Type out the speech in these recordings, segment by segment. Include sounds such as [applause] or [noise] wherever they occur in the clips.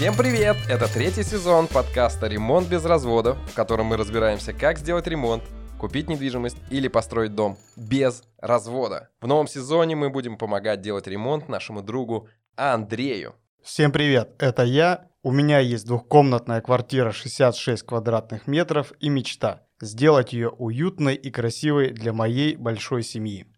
Всем привет! Это третий сезон подкаста «Ремонт без разводов», в котором мы разбираемся, как сделать ремонт, купить недвижимость или построить дом без развода. В новом сезоне мы будем помогать делать ремонт нашему другу Андрею. Всем привет, это я. У меня есть двухкомнатная квартира 66 квадратных метров и мечта – сделать ее уютной и красивой для моей большой семьи.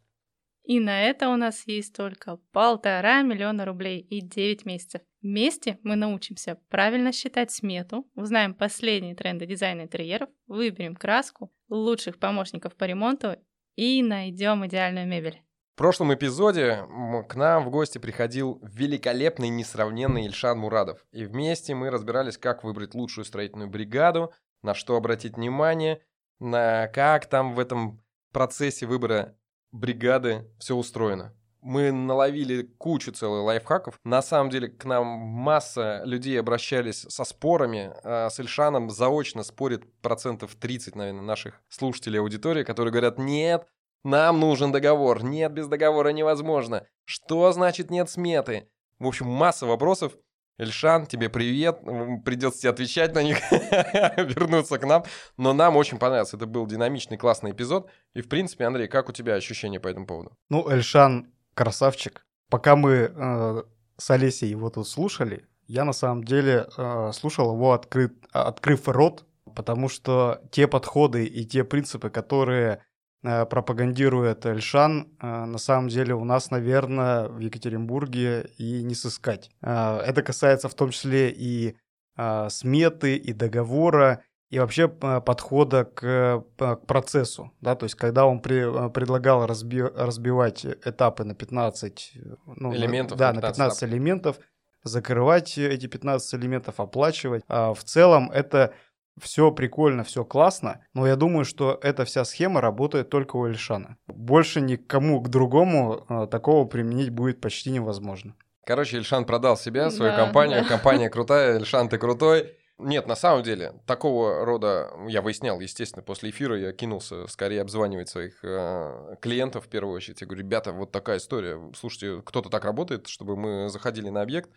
И на это у нас есть только полтора миллиона рублей и 9 месяцев. Вместе мы научимся правильно считать смету, узнаем последние тренды дизайна интерьеров, выберем краску, лучших помощников по ремонту и найдем идеальную мебель. В прошлом эпизоде к нам в гости приходил великолепный, несравненный Ильшан Мурадов. И вместе мы разбирались, как выбрать лучшую строительную бригаду, на что обратить внимание, на как там в этом процессе выбора бригады все устроено. Мы наловили кучу целых лайфхаков. На самом деле к нам масса людей обращались со спорами. А с Ильшаном заочно спорит процентов 30, наверное, наших слушателей аудитории, которые говорят, нет, нам нужен договор. Нет, без договора невозможно. Что значит нет сметы? В общем, масса вопросов. Эльшан, тебе привет. Придется тебе отвечать на них, [laughs] вернуться к нам. Но нам очень понравился. Это был динамичный, классный эпизод. И, в принципе, Андрей, как у тебя ощущения по этому поводу? Ну, Эльшан красавчик. Пока мы э, с Олесей его тут слушали, я на самом деле э, слушал его, открыт, открыв рот, потому что те подходы и те принципы, которые пропагандирует Эльшан, э, на самом деле у нас, наверное, в Екатеринбурге и не сыскать. Э, это касается в том числе и э, сметы, и договора, и вообще подхода к, к процессу, да, то есть когда он при, предлагал разби, разбивать этапы на 15 ну, элементов, да, на 15, 15 этап. элементов, закрывать эти 15 элементов, оплачивать, а в целом это все прикольно, все классно, но я думаю, что эта вся схема работает только у Эльшана. Больше никому к другому а, такого применить будет почти невозможно. Короче, Эльшан продал себя, свою да, компанию, да. компания [laughs] крутая, Эльшан ты крутой, нет, на самом деле, такого рода, я выяснял, естественно, после эфира я кинулся скорее обзванивать своих э, клиентов в первую очередь. Я говорю, ребята, вот такая история. Слушайте, кто-то так работает, чтобы мы заходили на объект,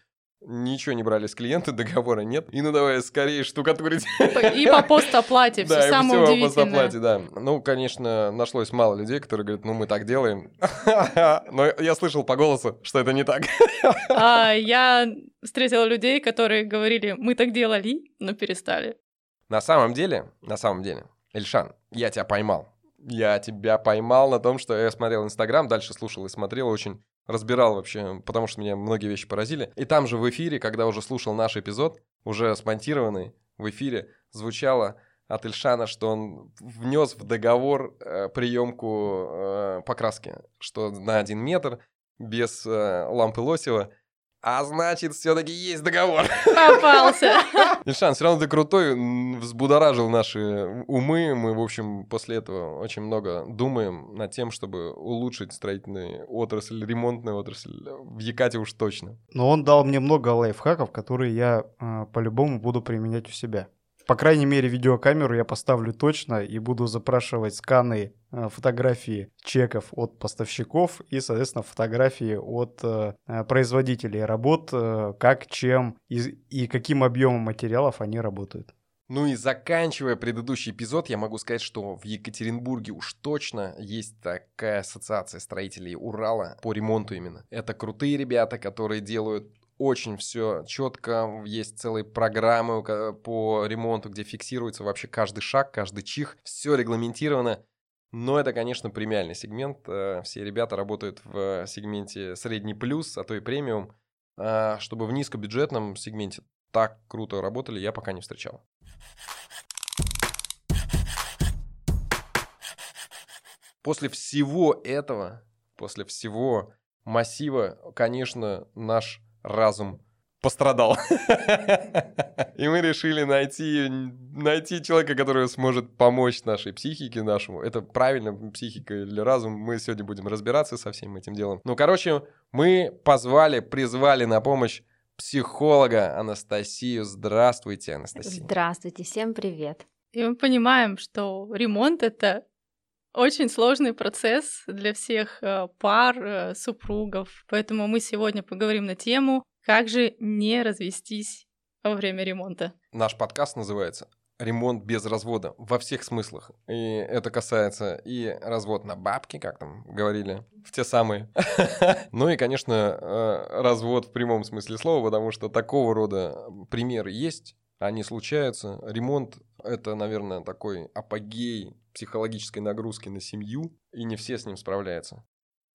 Ничего не брали с клиента, [laughs] договора нет. И ну давай скорее штукатурить. И по постоплате, [laughs] все самое удивительное. по постоплате, да. Ну, конечно, нашлось мало людей, которые говорят, ну мы так делаем. [laughs] Но я слышал по голосу, что это не так. А, я встретила людей, которые говорили, мы так делали, но перестали. На самом деле, на самом деле, Эльшан, я тебя поймал. Я тебя поймал на том, что я смотрел Инстаграм, дальше слушал и смотрел очень разбирал вообще, потому что меня многие вещи поразили. И там же в эфире, когда уже слушал наш эпизод, уже смонтированный в эфире, звучало от Ильшана, что он внес в договор э, приемку э, покраски, что на один метр без э, лампы Лосева а значит, все-таки есть договор. Попался. [laughs] Ильшан, все равно ты крутой, взбудоражил наши умы. Мы, в общем, после этого очень много думаем над тем, чтобы улучшить строительную отрасль, ремонтную отрасль. В Якате уж точно. Но он дал мне много лайфхаков, которые я э, по-любому буду применять у себя. По крайней мере, видеокамеру я поставлю точно и буду запрашивать сканы э, фотографии чеков от поставщиков и, соответственно, фотографии от э, производителей работ, э, как, чем и, и каким объемом материалов они работают. Ну и заканчивая предыдущий эпизод, я могу сказать, что в Екатеринбурге уж точно есть такая ассоциация строителей Урала по ремонту именно. Это крутые ребята, которые делают очень все четко, есть целые программы по ремонту, где фиксируется вообще каждый шаг, каждый чих, все регламентировано. Но это, конечно, премиальный сегмент. Э, все ребята работают в сегменте средний плюс, а то и премиум. А чтобы в низкобюджетном сегменте так круто работали, я пока не встречал. После всего этого, после всего массива, конечно, наш разум пострадал. [laughs] И мы решили найти, найти человека, который сможет помочь нашей психике нашему. Это правильно, психика или разум. Мы сегодня будем разбираться со всем этим делом. Ну, короче, мы позвали, призвали на помощь психолога Анастасию. Здравствуйте, Анастасия. Здравствуйте, всем привет. И мы понимаем, что ремонт — это очень сложный процесс для всех э, пар, э, супругов. Поэтому мы сегодня поговорим на тему, как же не развестись во время ремонта. Наш подкаст называется ремонт без развода во всех смыслах. И это касается и развод на бабки, как там говорили, в те самые. [laughs] Ну и, конечно, э, развод в прямом смысле слова, потому что такого рода примеры есть, они случаются. Ремонт — это, наверное, такой апогей психологической нагрузки на семью, и не все с ним справляются.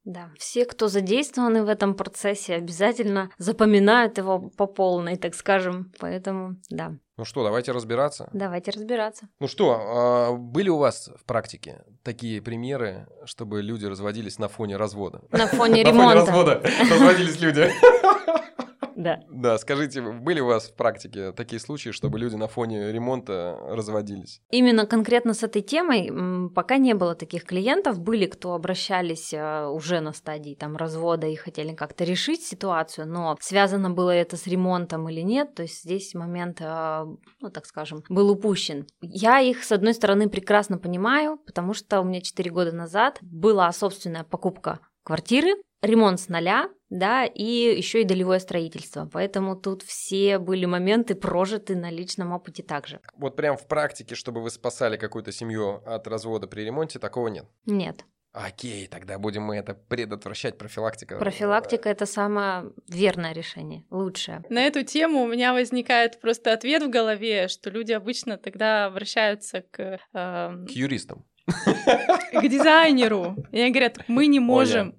Да, все, кто задействованы в этом процессе, обязательно запоминают его по полной, так скажем. Поэтому, да. Ну что, давайте разбираться. Давайте разбираться. Ну что, а, были у вас в практике такие примеры, чтобы люди разводились на фоне развода? На фоне ремонта. [laughs] На фоне развода [laughs] разводились люди. [laughs] Да. Да, скажите, были у вас в практике такие случаи, чтобы люди на фоне ремонта разводились? Именно конкретно с этой темой пока не было таких клиентов. Были, кто обращались а, уже на стадии там развода и хотели как-то решить ситуацию, но связано было это с ремонтом или нет, то есть здесь момент, а, ну так скажем, был упущен. Я их, с одной стороны, прекрасно понимаю, потому что у меня 4 года назад была собственная покупка квартиры, ремонт с нуля, да, и еще и долевое строительство. Поэтому тут все были моменты прожиты на личном опыте также. Вот прям в практике, чтобы вы спасали какую-то семью от развода при ремонте, такого нет? Нет. Окей, тогда будем мы это предотвращать, профилактика. Профилактика – это самое верное решение, лучшее. На эту тему у меня возникает просто ответ в голове, что люди обычно тогда обращаются к... Э, к юристам. К дизайнеру. И они говорят, мы не можем.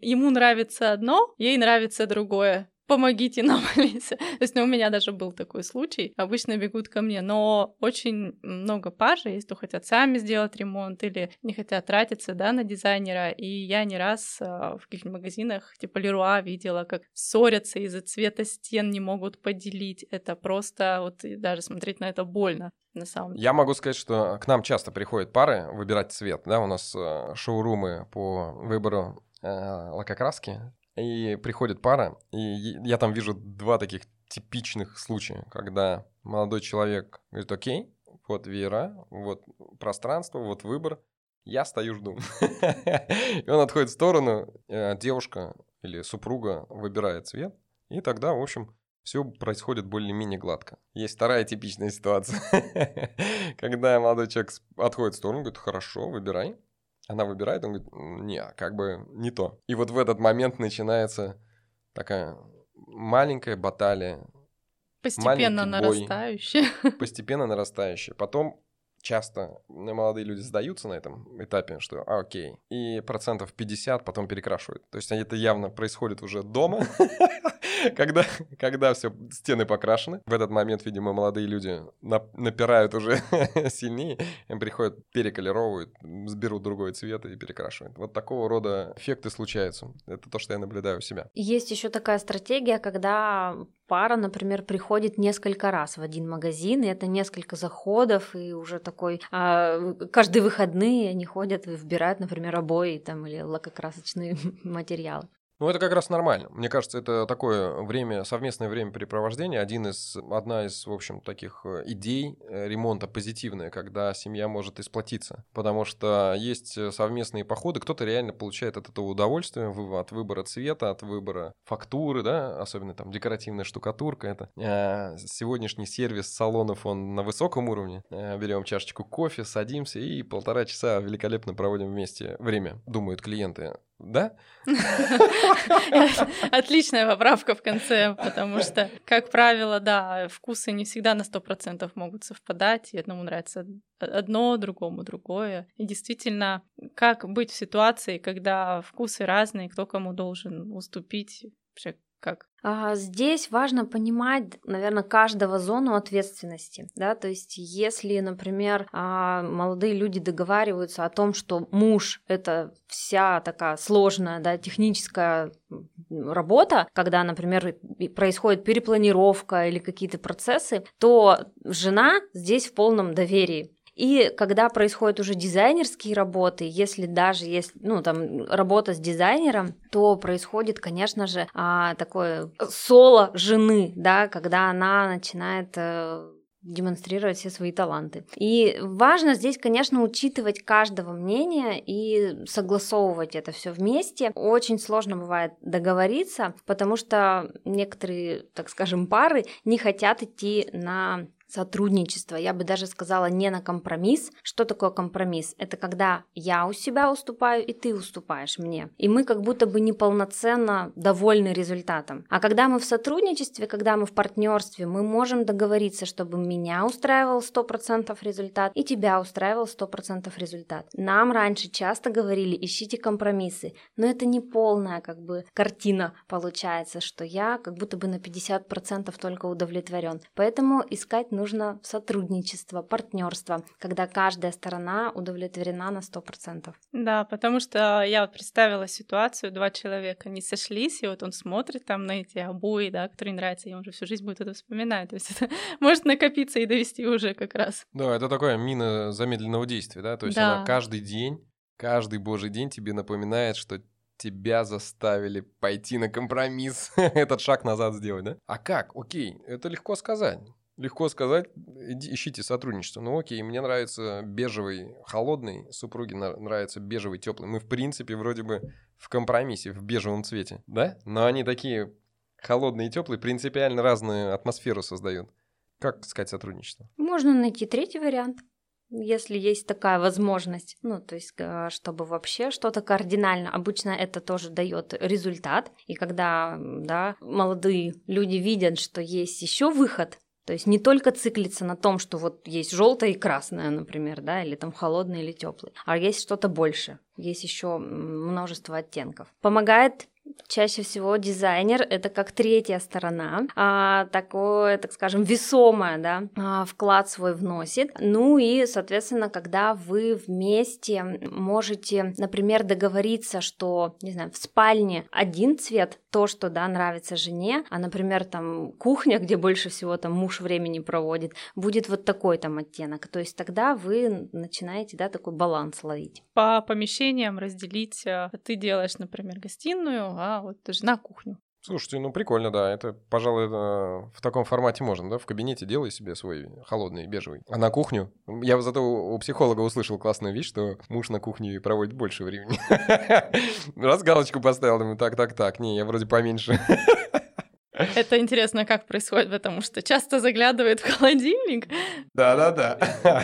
Ему нравится одно, ей нравится другое помогите нам, [laughs] Алиса. То есть ну, у меня даже был такой случай. Обычно бегут ко мне, но очень много пар же есть, кто хотят сами сделать ремонт или не хотят тратиться, да, на дизайнера. И я не раз а, в каких-нибудь магазинах, типа Леруа, видела, как ссорятся из-за цвета стен, не могут поделить. Это просто, вот даже смотреть на это больно на самом деле. Я могу сказать, что к нам часто приходят пары выбирать цвет, да, у нас э, шоурумы по выбору э, лакокраски, и приходит пара, и я там вижу два таких типичных случая, когда молодой человек говорит, окей, вот веера, вот пространство, вот выбор, я стою, жду. [laughs] И он отходит в сторону, э, девушка или супруга выбирает цвет, и тогда, в общем, все происходит более-менее гладко. Есть вторая типичная ситуация, [laughs] когда молодой человек отходит в сторону, говорит, хорошо, выбирай. Она выбирает, он говорит, не, как бы не то. И вот в этот момент начинается такая маленькая баталия. Постепенно нарастающая. [laughs] Постепенно нарастающая. Потом часто молодые люди сдаются на этом этапе, что а, окей, и процентов 50 потом перекрашивают. То есть это явно происходит уже дома, [laughs] когда, когда все стены покрашены. В этот момент, видимо, молодые люди напирают уже [laughs] сильнее, им приходят, переколеровывают, сберут другой цвет и перекрашивают. Вот такого рода эффекты случаются. Это то, что я наблюдаю у себя. Есть еще такая стратегия, когда пара, например, приходит несколько раз в один магазин, и это несколько заходов, и уже такой а, каждые выходные они ходят и выбирают, например, обои там или лакокрасочные [laughs] материалы. Ну, это как раз нормально. Мне кажется, это такое время, совместное времяпрепровождение. Один из, одна из, в общем, таких э, идей э, ремонта позитивная, когда семья может исплатиться. Потому что есть э, совместные походы, кто-то реально получает от этого удовольствие, от выбора цвета, от выбора фактуры, да, особенно там декоративная штукатурка. Это э, сегодняшний сервис салонов, он на высоком уровне. Берем чашечку кофе, садимся и полтора часа великолепно проводим вместе время, думают клиенты. Да? [laughs] Отличная поправка в конце, потому что, как правило, да, вкусы не всегда на 100% могут совпадать, и одному нравится одно, другому другое. И действительно, как быть в ситуации, когда вкусы разные, кто кому должен уступить, вообще как? А, здесь важно понимать, наверное, каждого зону ответственности, да, то есть если, например, а, молодые люди договариваются о том, что муж это вся такая сложная, да, техническая работа, когда, например, происходит перепланировка или какие-то процессы, то жена здесь в полном доверии. И когда происходят уже дизайнерские работы, если даже есть, ну, там, работа с дизайнером, то происходит, конечно же, а, такое соло жены, да, когда она начинает э, демонстрировать все свои таланты. И важно здесь, конечно, учитывать каждого мнения и согласовывать это все вместе. Очень сложно бывает договориться, потому что некоторые, так скажем, пары не хотят идти на сотрудничество, я бы даже сказала не на компромисс. Что такое компромисс? Это когда я у себя уступаю и ты уступаешь мне. И мы как будто бы неполноценно довольны результатом. А когда мы в сотрудничестве, когда мы в партнерстве, мы можем договориться, чтобы меня устраивал 100% результат и тебя устраивал 100% результат. Нам раньше часто говорили, ищите компромиссы, но это не полная как бы картина получается, что я как будто бы на 50% только удовлетворен. Поэтому искать нужно сотрудничество, партнерство, когда каждая сторона удовлетворена на 100%. Да, потому что я вот представила ситуацию, два человека не сошлись, и вот он смотрит там на эти обои, да, которые нравятся, и он уже всю жизнь будет это вспоминать. То есть [laughs] это может накопиться и довести уже как раз. Да, это такое мина замедленного действия, да, то есть Да. она каждый день, каждый божий день тебе напоминает, что тебя заставили пойти на компромисс, [laughs] этот шаг назад сделать, да? А как? Окей, это легко сказать. Легко сказать, иди- ищите сотрудничество. Ну окей, мне нравится бежевый холодный, супруге нравится бежевый теплый. Мы в принципе вроде бы в компромиссе, в бежевом цвете, да? Но они такие холодные и теплые, принципиально разную атмосферу создают. Как сказать сотрудничество? Можно найти третий вариант, если есть такая возможность. Ну, то есть, э, чтобы вообще что-то кардинально. Обычно это тоже дает результат. И когда, да, молодые люди видят, что есть еще выход, то есть не только циклиться на том, что вот есть желтое и красное, например, да, или там холодный или теплый, а есть что-то больше, есть еще множество оттенков. Помогает Чаще всего дизайнер это как третья сторона, а, такое, так скажем, весомое, да, а, вклад свой вносит. Ну и, соответственно, когда вы вместе можете, например, договориться, что, не знаю, в спальне один цвет, то, что, да, нравится жене, а, например, там кухня, где больше всего там муж времени проводит, будет вот такой там оттенок. То есть тогда вы начинаете, да, такой баланс ловить. По помещениям разделить. а, Ты делаешь, например, гостиную, а вот жена кухню. Слушайте, ну прикольно, да. Это, пожалуй, это в таком формате можно, да? В кабинете делай себе свой холодный бежевый. А на кухню? Я зато у психолога услышал классную вещь, что муж на кухне проводит больше времени. [laughs] Раз галочку поставил, думаю, так, так, так. Не, я вроде поменьше. [laughs] Это интересно, как происходит, потому что часто заглядывает в холодильник. Да-да-да.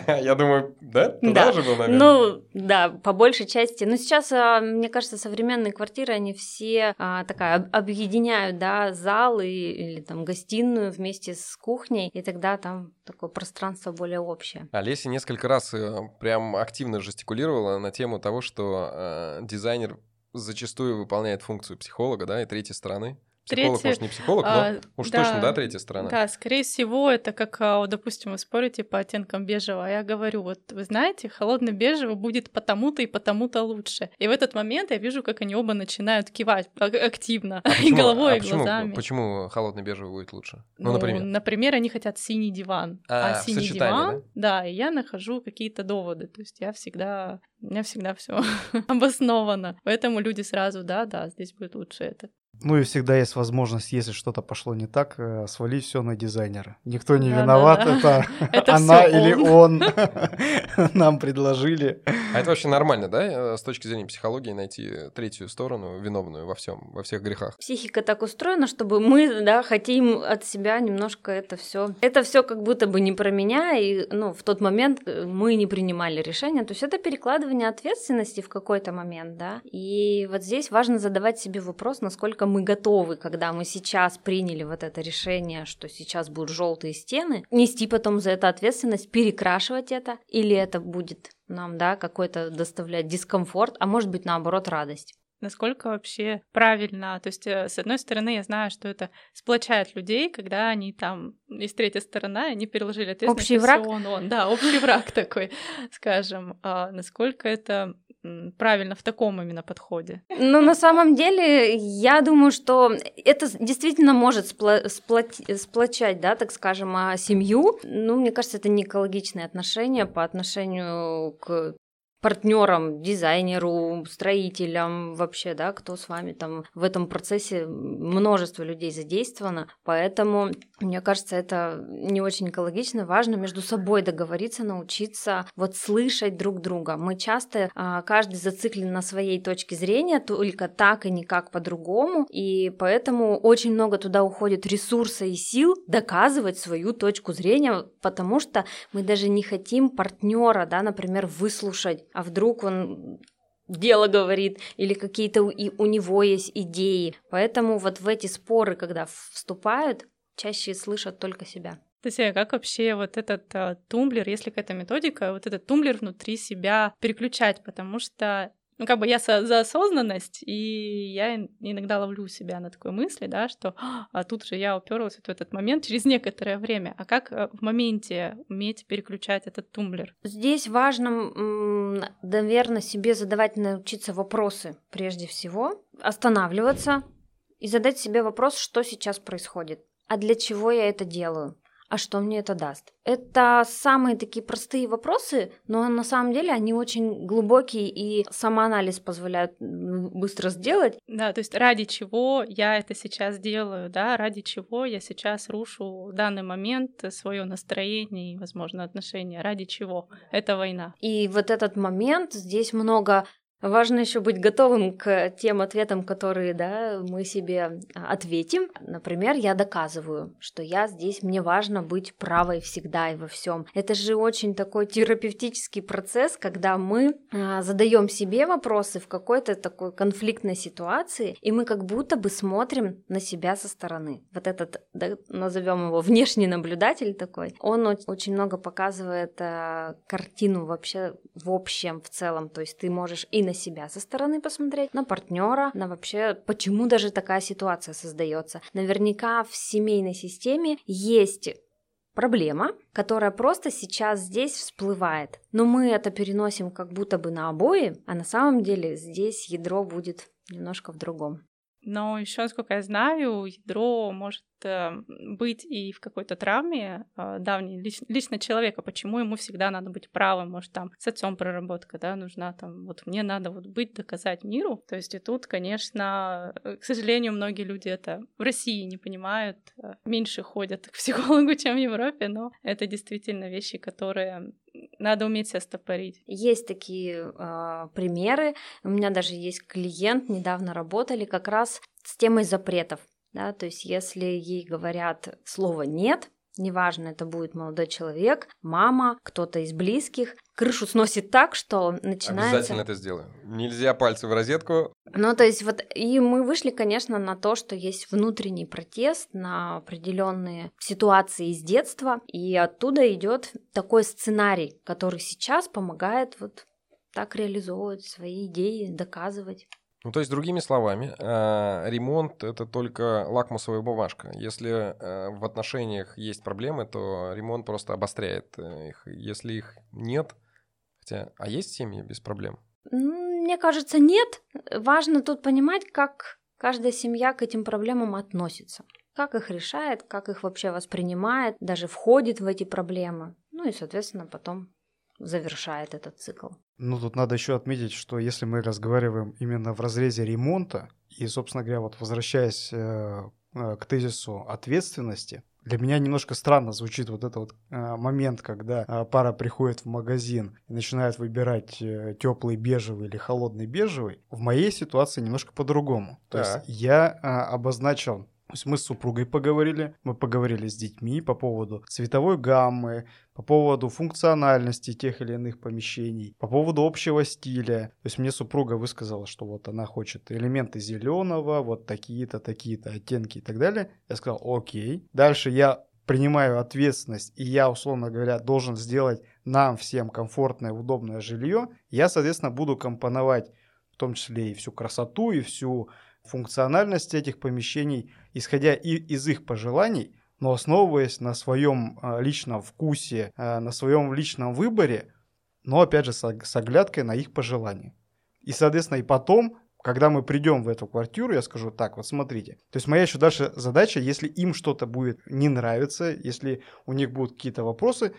[laughs] Я думаю, да? Туда Да. же был, наверное? Ну, да, по большей части. Но сейчас, а, мне кажется, современные квартиры, они все а, такая об- объединяют, да, залы или там гостиную вместе с кухней, и тогда там такое пространство более общее. Олеся несколько раз э, прям активно жестикулировала на тему того, что э, дизайнер зачастую выполняет функцию психолога, да, и третьей стороны. Психолог, Третья- может, не психолог, но А, уж да. точно, да, третья сторона. Да, скорее всего, это как, а, допустим, вы спорите по оттенкам бежевого, а я говорю, вот вы знаете, холодный бежевый будет потому-то и потому-то лучше. И в этот момент я вижу, как они оба начинают кивать активно, А и почему- головой, а и почему, глазами. Почему холодный бежевый будет лучше? Ну, например. например, они хотят синий диван, А, а, синий диван, да? и я нахожу какие-то доводы, то есть я всегда, у меня всегда все [laughs] обосновано, поэтому люди сразу, да, да, здесь будет лучше это. Ну и всегда есть возможность, если что-то пошло не так, э, свалить все на дизайнера. Никто не Да-да-да. виноват, это, [laughs] Это она или он. он [laughs] нам предложили. А это вообще нормально, да, э, с точки зрения психологии найти третью сторону, виновную во всем, во всех грехах? Психика так устроена, чтобы мы, да, хотим от себя немножко это все. Это все как будто бы не про меня, и, ну, в тот момент э, мы не принимали решения. То есть это перекладывание ответственности в какой-то момент, да. И вот здесь важно задавать себе вопрос, насколько мы готовы, когда мы сейчас приняли вот это решение, что сейчас будут желтые стены, нести потом за это ответственность, перекрашивать это, или это будет нам, да, какой-то доставлять дискомфорт, а может быть, наоборот, радость. насколько вообще правильно. То есть, э, с одной стороны, я знаю, что это сплочает людей, когда они там, есть третья сторона, и они переложили ответственность. Общий враг? Он, он, да, общий враг [laughs] такой, скажем. А насколько это правильно в таком именно подходе? [laughs] Ну, на самом деле, я думаю, что это действительно может спло- сплоти- сплочать, да, так скажем, а, семью. Ну, мне кажется, это не экологичные отношения по отношению к партнерам, дизайнеру, строителям вообще, да, кто с вами там в этом процессе множество людей задействовано, поэтому мне кажется, это не очень экологично, важно между собой договориться, научиться вот слышать друг друга. Мы часто а, каждый зациклен на своей точке зрения, только так и никак по-другому, и поэтому очень много туда уходит ресурса и сил доказывать свою точку зрения, потому что мы даже не хотим партнера, да, например, выслушать, а вдруг он дело говорит, или какие-то у, у него есть идеи. Поэтому вот в эти споры, когда вступают, чаще слышат только себя. Татьяна, как вообще вот этот а, тумблер, если какая-то методика, вот этот тумблер внутри себя переключать, потому что ну, как бы я за осознанность, и я иногда ловлю себя на такой мысли, да, что а тут же я уперлась в этот момент через некоторое время. А как э, в моменте уметь переключать этот тумблер? Здесь важно, наверное, себе задавать, научиться вопросы прежде всего, останавливаться и задать себе вопрос, что сейчас происходит, а для чего я это делаю а что мне это даст? Это самые такие простые вопросы, но на самом деле они очень глубокие и самоанализ позволяют быстро сделать. Да, то есть ради чего я это сейчас делаю, да, ради чего я сейчас рушу в данный момент свое настроение и, возможно, отношения, ради чего? Это война. И вот этот момент, здесь много Важно еще быть готовым к тем ответам, которые да, мы себе а, ответим. Например, я доказываю, что я здесь, мне важно быть правой всегда и во всем. Это же очень такой терапевтический процесс, когда мы а, задаем себе вопросы в какой-то такой конфликтной ситуации, и мы как будто бы смотрим на себя со стороны. Вот этот, да, назовем его внешний наблюдатель такой, он очень много показывает а, картину вообще в общем, в целом. То есть ты можешь и на себя со стороны посмотреть, на партнера, на вообще, почему даже такая ситуация создается. Наверняка в семейной системе есть проблема, которая просто сейчас здесь всплывает. Но мы это переносим как будто бы на обои, а на самом деле здесь ядро будет немножко в другом. Но еще, насколько я знаю, ядро может э, быть и в какой-то травме э, давней лич, лично человека. Почему ему всегда надо быть правым? Может, там с отцом проработка, да, нужна там, вот мне надо вот быть, доказать миру. То есть и тут, конечно, э, к сожалению, многие люди это в России не понимают, э, меньше ходят к психологу, [laughs] чем в Европе, но это действительно вещи, которые надо уметь себя стопорить. Есть такие э, примеры. У меня даже есть клиент, недавно работали как раз с темой запретов. Да, то есть если ей говорят слово «нет», неважно, это будет молодой человек, мама, кто-то из близких, крышу сносит так, что начинается... Обязательно это сделаю. Нельзя пальцы в розетку. Ну, то есть вот, и мы вышли, конечно, на то, что есть внутренний протест на определенные ситуации из детства, и оттуда идет такой сценарий, который сейчас помогает вот так реализовывать свои идеи, доказывать. Ну, то есть, другими словами, э, ремонт это только лакмусовая бумажка. Если э, в отношениях есть проблемы, то ремонт просто обостряет э, их. Если их нет, хотя, а есть семьи без проблем? Мне кажется, нет. Важно тут понимать, как каждая семья к этим проблемам относится. Как их решает, как их вообще воспринимает, даже входит в эти проблемы. Ну и, соответственно, потом завершает этот цикл. Ну, тут надо еще отметить, что если мы разговариваем именно в разрезе ремонта, и, собственно говоря, вот возвращаясь э, э, к тезису ответственности, для меня немножко странно звучит вот этот вот э, момент, когда э, пара приходит в магазин и начинает выбирать э, теплый бежевый или холодный бежевый. В моей ситуации немножко по-другому. То есть я э, обозначил то есть мы с супругой поговорили, мы поговорили с детьми по поводу цветовой гаммы, по поводу функциональности тех или иных помещений, по поводу общего стиля. То есть мне супруга высказала, что вот она хочет элементы зеленого, вот такие-то, такие-то оттенки и так далее. Я сказал, окей. Дальше я принимаю ответственность, и я, условно говоря, должен сделать нам всем комфортное, удобное жилье, я, соответственно, буду компоновать в том числе и всю красоту, и всю функциональность этих помещений, исходя и из их пожеланий, но основываясь на своем а, личном вкусе, а, на своем личном выборе, но опять же с оглядкой на их пожелания. И, соответственно, и потом, когда мы придем в эту квартиру, я скажу, так, вот смотрите. То есть моя еще дальше задача, если им что-то будет не нравиться, если у них будут какие-то вопросы,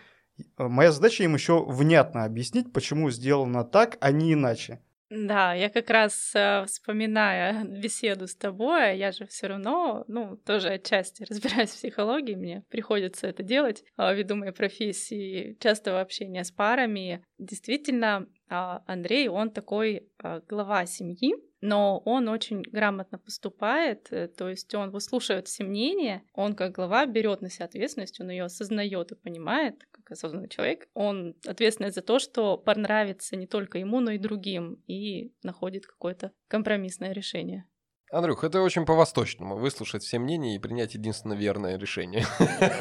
Моя задача им еще внятно объяснить, почему сделано так, а не иначе. Да, я как раз э, вспоминая [laughs] беседу с тобой, я же все равно, ну, тоже отчасти [laughs] разбираюсь в психологии, мне приходится это делать э, ввиду моей профессии, частого общения с парами. Действительно, э, Андрей, он такой э, глава семьи, но он очень грамотно поступает, э, то есть он выслушивает все мнения, он как глава берет на себя ответственность, он ее осознает и понимает, как осознанный человек, он ответственный за то, что понравится не только ему, но и другим, и находит какое-то компромиссное решение. Андрюх, это очень по-восточному. Выслушать все мнения и принять единственно верное решение.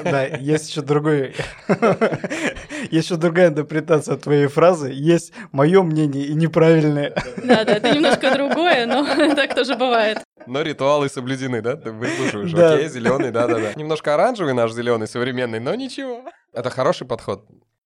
Да, есть еще другой... [laughs] Есть еще другая интерпретация твоей фразы. Есть мое мнение и неправильное. Да, да, это немножко другое, но [laughs] так тоже бывает. Но ритуалы соблюдены, да? Ты выслушиваешь, окей, зеленый, да, да, да. Немножко оранжевый наш зеленый современный, но ничего. Это хороший подход.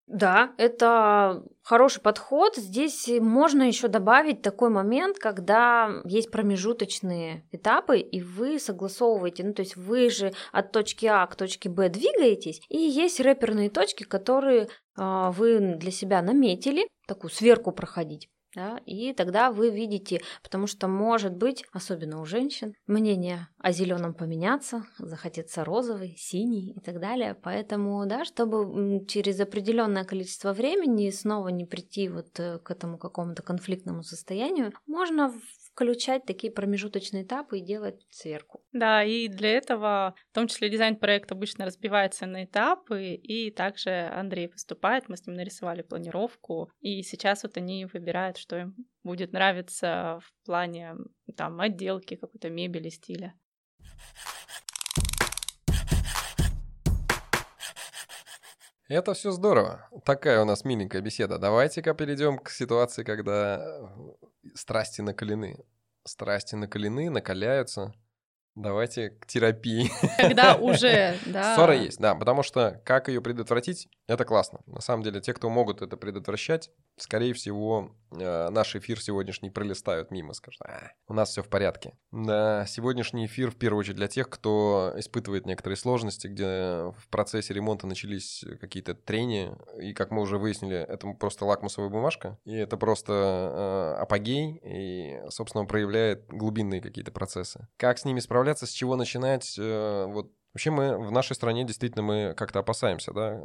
Да, это хороший подход. Здесь можно еще добавить такой момент, когда есть промежуточные этапы, и вы согласовываете, ну то есть вы же от точки А к точке Б двигаетесь, и есть рэперные точки, которые э, вы для себя наметили, такую сверку проходить да, и тогда вы видите, потому что может быть, особенно у женщин, мнение о зеленом поменяться, захотеться розовый, синий и так далее. Поэтому, да, чтобы через определенное количество времени снова не прийти вот э, к этому какому-то конфликтному состоянию, можно включать такие промежуточные этапы и делать сверку. Да, и для этого, в том числе дизайн-проект обычно разбивается на этапы, и также Андрей выступает, мы с ним нарисовали планировку, и сейчас вот они выбирают, что им будет нравиться в плане там отделки, какой-то мебели, стиля. Это все здорово. Такая у нас миленькая беседа. Давайте-ка перейдем к ситуации, когда э, страсти накалены. Страсти накалены, накаляются. Давайте к терапии. Когда [laughs] уже, да. Ссора есть, да, потому что как ее предотвратить, это классно. На самом деле, те, кто могут это предотвращать, скорее всего, наш эфир сегодняшний пролистают мимо, скажут, а, у нас все в порядке. Да, сегодняшний эфир в первую очередь для тех, кто испытывает некоторые сложности, где в процессе ремонта начались какие-то трения, и, как мы уже выяснили, это просто лакмусовая бумажка, и это просто э, апогей, и, собственно, проявляет глубинные какие-то процессы. Как с ними справляться, с чего начинать, э, вот Вообще мы в нашей стране действительно мы как-то опасаемся, да,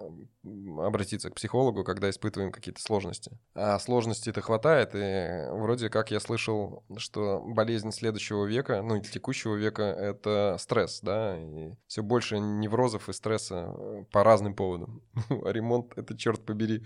обратиться к психологу, когда испытываем какие-то сложности. А сложностей-то хватает, и вроде как я слышал, что болезнь следующего века, ну или текущего века, это стресс, да, и все больше неврозов и стресса э, по разным поводам. [laughs] Ремонт — это, черт побери,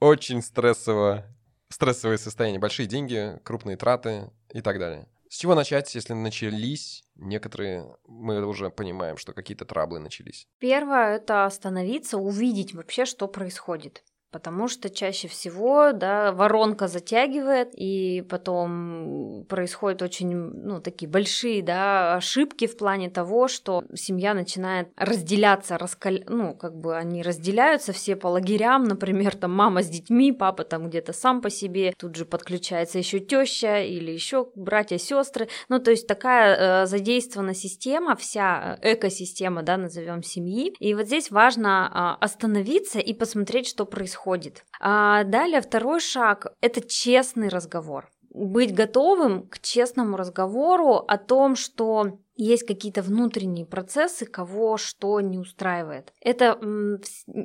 очень стрессово, стрессовое состояние. Большие деньги, крупные траты и так далее. С чего начать, если начались некоторые, мы уже понимаем, что какие-то траблы начались? Первое — это остановиться, увидеть вообще, что происходит потому что чаще всего, да, воронка затягивает, и потом происходят очень, ну, такие большие, да, ошибки в плане того, что семья начинает разделяться, раскал... ну, как бы они разделяются все по лагерям, например, там мама с детьми, папа там где-то сам по себе, тут же подключается еще теща или еще братья, сестры, ну, то есть такая э, задействована система, вся экосистема, да, назовем семьи, и вот здесь важно э, остановиться и посмотреть, что происходит происходит. А далее второй шаг – это честный разговор. Быть готовым к честному разговору о том, что есть какие-то внутренние процессы, кого что не устраивает. Это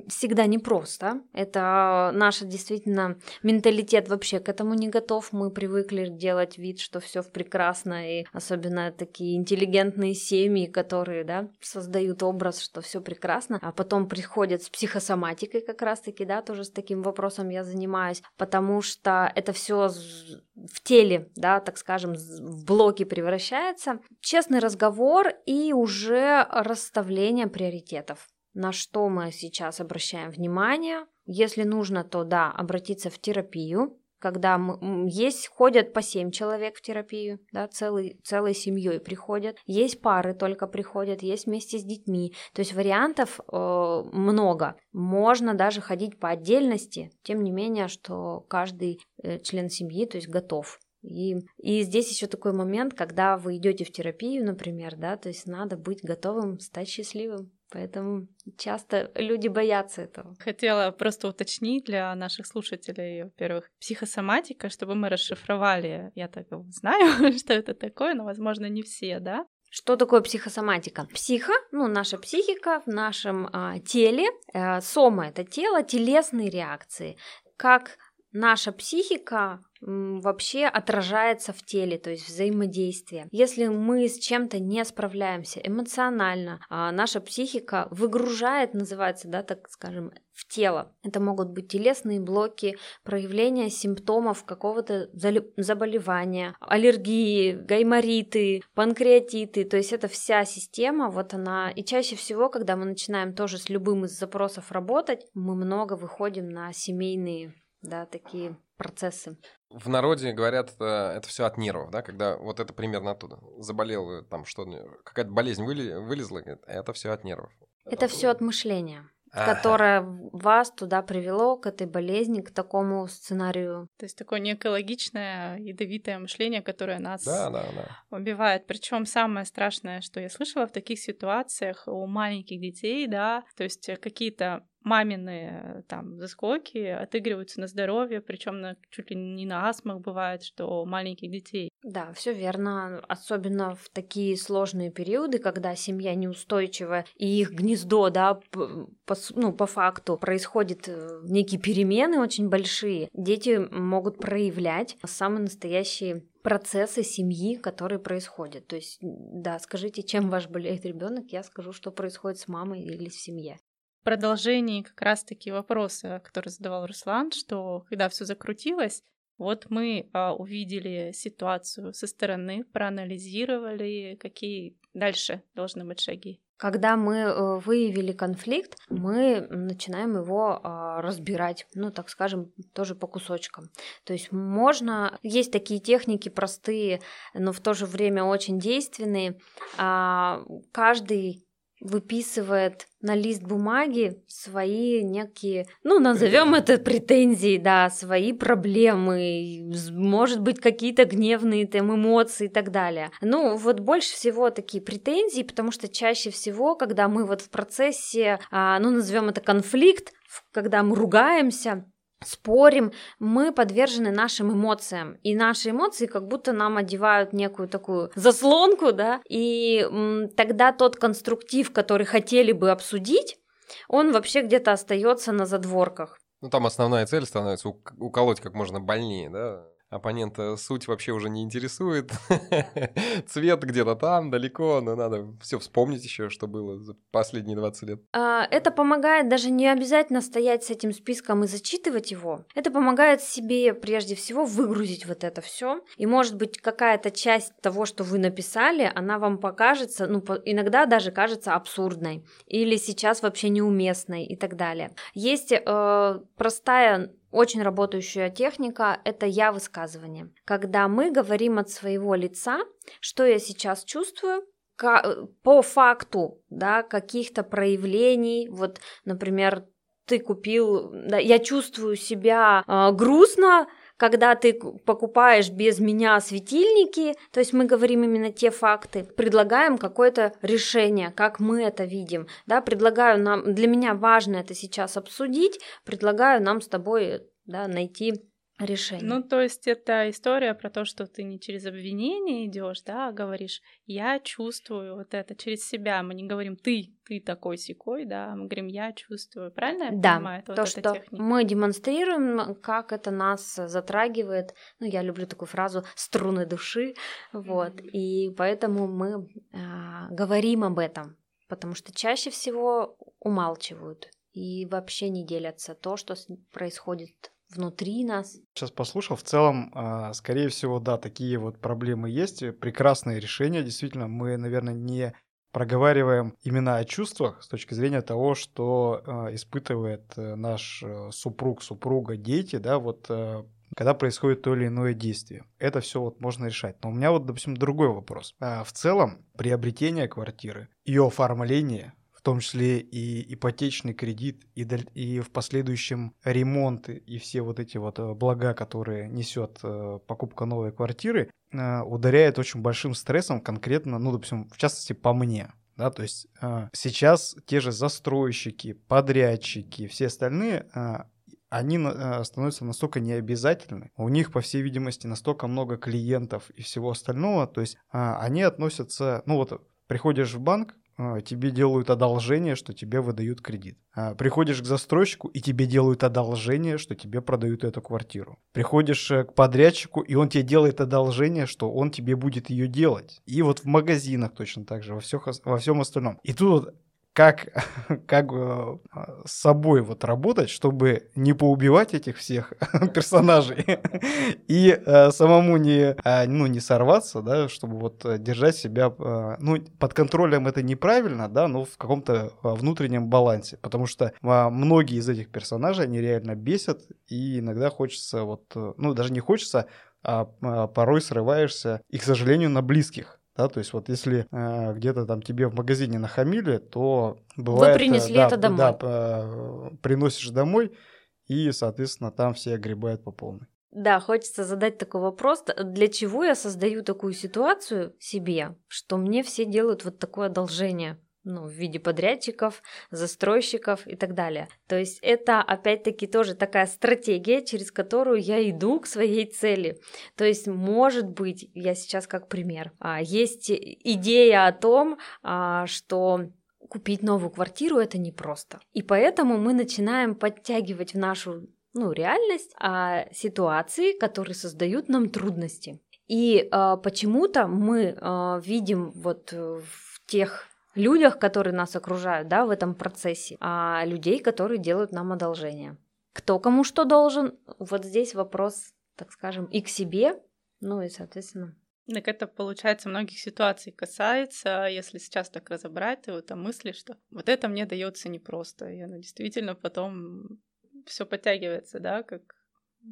всегда непросто. Это наш действительно менталитет вообще к этому не готов. Мы привыкли делать вид, что все прекрасно, и особенно такие интеллигентные семьи, которые да, создают образ, что все прекрасно, а потом приходят с психосоматикой как раз-таки, да, тоже с таким вопросом я занимаюсь, потому что это все в теле, да, так скажем, в блоки превращается. Честный разговор разговор и уже расставление приоритетов. На что мы сейчас обращаем внимание? Если нужно, то да, обратиться в терапию, когда мы, есть, ходят по 7 человек в терапию, да, целый, целой семьей приходят, есть пары только приходят, есть вместе с детьми, то есть вариантов э, много. Можно даже ходить по отдельности, тем не менее, что каждый э, член семьи, то есть готов и, и здесь еще такой момент, когда вы идете в терапию, например, да, то есть надо быть готовым стать счастливым, Поэтому часто люди боятся этого. Хотела просто уточнить для наших слушателей, во-первых, психосоматика, чтобы мы расшифровали. Я так знаю, [laughs] что это такое, но, возможно, не все, да? Что такое психосоматика? Психо, ну, наша психика в нашем а, теле, э, сома это тело, телесные реакции. Как наша психика вообще отражается в теле, то есть взаимодействие. Если мы с чем-то не справляемся эмоционально, а наша психика выгружает, называется, да, так скажем, в тело. Это могут быть телесные блоки, проявления симптомов какого-то заболевания, аллергии, гаймориты, панкреатиты. То есть это вся система, вот она. И чаще всего, когда мы начинаем тоже с любым из запросов работать, мы много выходим на семейные да, такие процессы. В народе говорят, это, это все от нервов, да, когда вот это примерно оттуда. Заболел э, там что какая-то болезнь вылезла, это все от нервов. Это все от мышления которое вас туда привело, к этой болезни, к такому сценарию. То есть такое неэкологичное, ядовитое мышление, которое нас да, да, да. убивает. Причем самое страшное, что я слышала в таких ситуациях у маленьких детей, да, то есть какие-то мамины там заскоки отыгрываются на здоровье, причем на, чуть ли не на астмах бывает, что у маленьких детей. Да, все верно. Особенно в такие сложные периоды, когда семья неустойчива и их гнездо, да, по, ну, по факту происходят э, некие перемены очень большие, дети могут проявлять самые настоящие процессы семьи, которые происходят. То есть, да, скажите, чем ваш болеет ребенок, я скажу, что происходит с мамой или в семье продолжении как раз-таки вопроса, который задавал Руслан, что когда все закрутилось, вот мы а, увидели ситуацию со стороны, проанализировали, какие дальше должны быть шаги. Когда мы э, выявили конфликт, мы начинаем его а, разбирать, ну, так скажем, тоже по кусочкам. То есть можно... Есть такие техники простые, но в то же время очень действенные. А, каждый выписывает на лист бумаги свои некие, ну, назовем это претензии, да, свои проблемы, может быть, какие-то гневные там эмоции и так далее. Ну, вот больше всего такие претензии, потому что чаще всего, когда мы вот в процессе, а, ну, назовем это конфликт, когда мы ругаемся, спорим, мы подвержены нашим эмоциям. И наши эмоции как будто нам одевают некую такую заслонку, да, и м, тогда тот конструктив, который хотели бы обсудить, он вообще где-то остается на задворках. Ну, там основная цель становится уколоть как можно больнее, да? Оппонента суть вообще уже не интересует. [laughs] Цвет где-то там, далеко, но надо все вспомнить еще, что было за последние 20 лет. А, это помогает даже не обязательно стоять с этим списком и зачитывать его. Это помогает себе прежде всего выгрузить вот это все. И может быть какая-то часть того, что вы написали, она вам покажется, ну, иногда даже кажется абсурдной или сейчас вообще неуместной и так далее. Есть э, простая очень работающая техника – это я-высказывание. Когда мы говорим от своего лица, что я сейчас чувствую, по факту да, каких-то проявлений, вот, например, ты купил, да, я чувствую себя э, грустно, когда ты покупаешь без меня светильники, то есть мы говорим именно те факты, предлагаем какое-то решение, как мы это видим, да, предлагаю нам, для меня важно это сейчас обсудить, предлагаю нам с тобой, да, найти решение. Ну, то есть это история про то, что ты не через обвинение идешь, да, а говоришь, я чувствую вот это через себя. Мы не говорим ты, ты такой секой, да, мы говорим я чувствую. Правильно я да, понимаю? Это то, вот что техника? мы демонстрируем, как это нас затрагивает. Ну, я люблю такую фразу струны души, вот. Mm-hmm. И поэтому мы э, говорим об этом, потому что чаще всего умалчивают и вообще не делятся то, что происходит внутри нас. Сейчас послушал, в целом, а, скорее всего, да, такие вот проблемы есть, прекрасные решения, действительно, мы, наверное, не проговариваем именно о чувствах с точки зрения того, что э, испытывает э, наш э, супруг, супруга, дети, да, вот э, когда происходит то или иное действие. Это все вот можно решать. Но у меня вот, допустим, другой вопрос. А в целом, приобретение квартиры, ее оформление, том числе и ипотечный кредит, и, и в последующем ремонт, и все вот эти вот э, блага, которые несет э, покупка новой квартиры, э, ударяет очень большим стрессом конкретно, ну, допустим, в частности, по мне. Да, то есть сейчас те же застройщики, подрядчики, все остальные, они становятся настолько необязательны, у них, по всей видимости, настолько много клиентов и всего остального, то есть они относятся, ну вот приходишь в банк, тебе делают одолжение, что тебе выдают кредит. А, приходишь к застройщику, и тебе делают одолжение, что тебе продают эту квартиру. Приходишь э, к подрядчику, и он тебе делает одолжение, что он тебе будет ее делать. И вот в магазинах точно так же, во, всех, во всем остальном. И тут как, [laughs] как э, с собой вот работать, чтобы не поубивать этих всех [laughs] персонажей [laughs] и э, самому не, э, ну, не сорваться, да, чтобы вот держать себя, э, ну, под контролем это неправильно, да, но в каком-то внутреннем балансе, потому что э, многие из этих персонажей, они реально бесят, и иногда хочется вот, ну, даже не хочется, а, а порой срываешься, и, к сожалению, на близких. Да, то есть вот если э, где-то там тебе в магазине нахамили, то бывает... Вы принесли да, это домой. Да, э, приносишь домой, и, соответственно, там все огребают по полной. Да, хочется задать такой вопрос. Для чего я создаю такую ситуацию себе, что мне все делают вот такое одолжение? Ну, в виде подрядчиков, застройщиков и так далее. То есть это опять-таки тоже такая стратегия, через которую я иду к своей цели. То есть, может быть, я сейчас как пример, а, есть идея о том, а, что купить новую квартиру это непросто. И поэтому мы начинаем подтягивать в нашу ну, реальность а, ситуации, которые создают нам трудности. И а, почему-то мы а, видим вот в тех людях, которые нас окружают, да, в этом процессе, а людей, которые делают нам одолжение. Кто кому что должен, вот здесь вопрос, так скажем, и к себе, ну и, соответственно, так это, получается, многих ситуаций касается, если сейчас так разобрать, то это мысли, что вот это мне дается непросто, и оно действительно потом все подтягивается, да, как